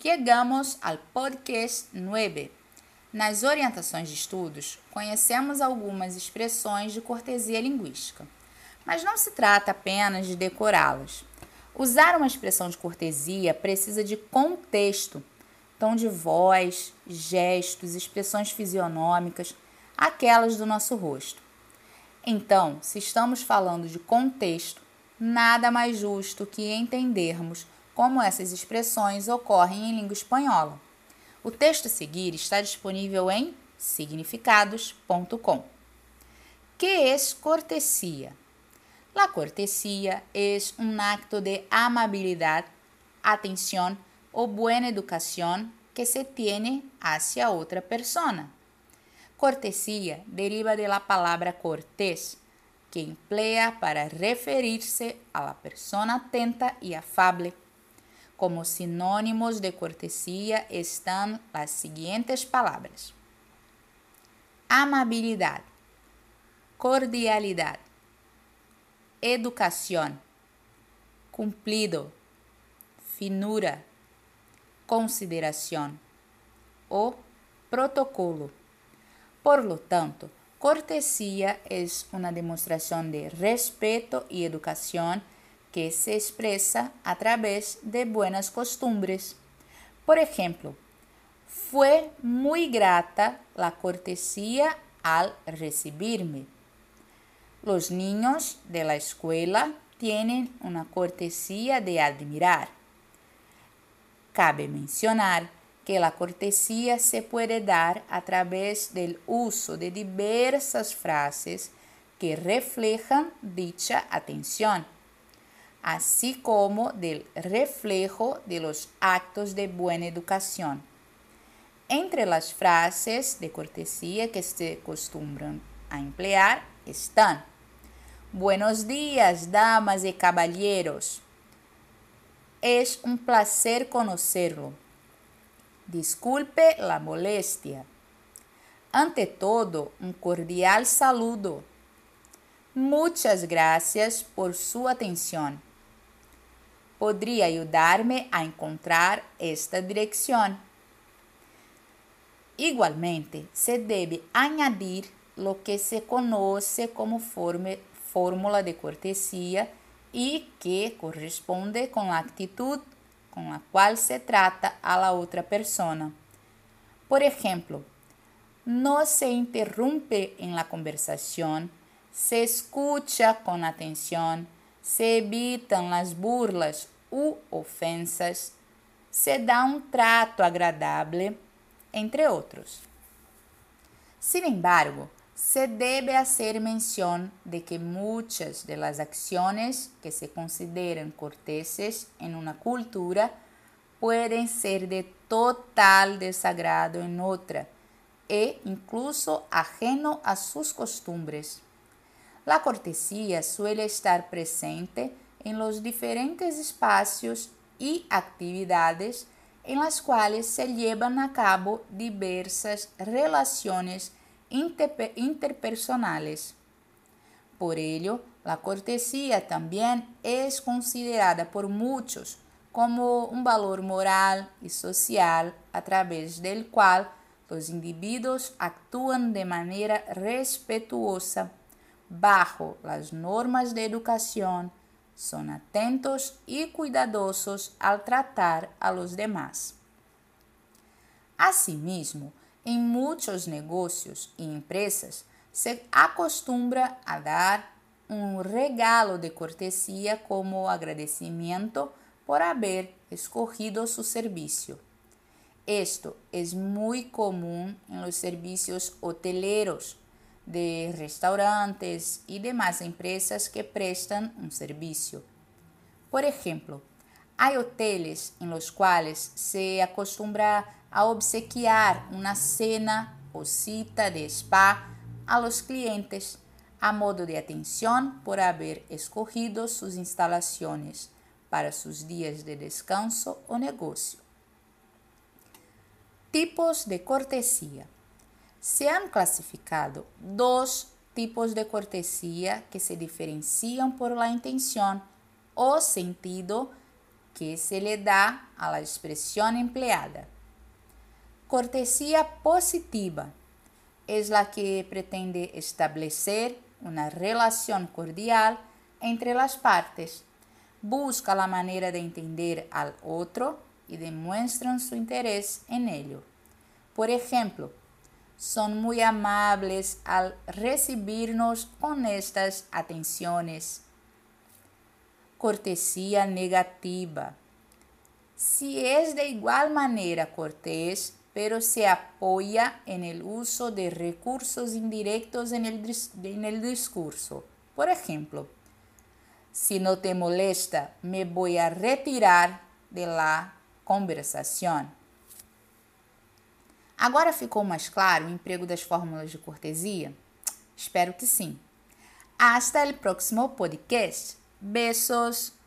Chegamos ao podcast 9. Nas orientações de estudos, conhecemos algumas expressões de cortesia linguística, mas não se trata apenas de decorá-las. Usar uma expressão de cortesia precisa de contexto, tom de voz, gestos, expressões fisionômicas, aquelas do nosso rosto. Então, se estamos falando de contexto, nada mais justo que entendermos como essas expressões ocorrem em língua espanhola. O texto a seguir está disponível em significados.com. Que é cortesia? La cortesia é um acto de amabilidade, atenção ou boa educação que se tiene hacia outra persona. Cortesia deriva de la palavra cortés, que emplea para referir-se a la persona atenta e afable como sinônimos de cortesia estão as seguintes palavras: amabilidade, cordialidade, educação, cumplido, finura, consideração ou protocolo. Por lo tanto, cortesia é uma demonstração de respeito e educação que se expresa a través de buenas costumbres. Por ejemplo, fue muy grata la cortesía al recibirme. Los niños de la escuela tienen una cortesía de admirar. Cabe mencionar que la cortesía se puede dar a través del uso de diversas frases que reflejan dicha atención así como del reflejo de los actos de buena educación. Entre las frases de cortesía que se acostumbran a emplear están Buenos días, damas y caballeros. Es un placer conocerlo. Disculpe la molestia. Ante todo, un cordial saludo. Muchas gracias por su atención. Podría ayudarme a encontrar esta dirección. Igualmente, se debe añadir lo que se conoce como fórmula de cortesía y que corresponde con la actitud con la cual se trata a la otra persona. Por ejemplo, no se interrumpe en la conversación, se escucha con atención, se evitam as burlas ou ofensas, se dá um trato agradável, entre outros. Sin embargo, se debe hacer mención de que muchas de las acciones que se consideran corteses en una cultura pueden ser de total desagrado en otra e incluso ajeno a sus costumbres. La cortesía suele estar presente en los diferentes espacios y actividades en las cuales se llevan a cabo diversas relaciones interpersonales. Por ello, la cortesía también es considerada por muchos como un valor moral y social a través del cual los individuos actúan de manera respetuosa bajo las normas de educación, son atentos y cuidadosos al tratar a los demás. Asimismo, en muchos negocios y empresas se acostumbra a dar un regalo de cortesía como agradecimiento por haber escogido su servicio. Esto es muy común en los servicios hoteleros, de restaurantes y demás empresas que prestan un servicio. Por ejemplo, hay hoteles en los cuales se acostumbra a obsequiar una cena o cita de spa a los clientes a modo de atención por haber escogido sus instalaciones para sus días de descanso o negocio. Tipos de cortesía. Se han classificado dois tipos de cortesia que se diferenciam por la intenção ou sentido que se le dá a la expresión empleada. Cortesía positiva es la que pretende establecer una relación cordial entre las partes. Busca la manera de entender al otro y demuestran su interés en ello. Por ejemplo, son muy amables al recibirnos con estas atenciones. Cortesía negativa. Si es de igual manera cortés, pero se apoya en el uso de recursos indirectos en el, en el discurso. Por ejemplo, si no te molesta, me voy a retirar de la conversação. Agora ficou mais claro o emprego das fórmulas de cortesia? Espero que sim. Hasta el próximo podcast. Besos!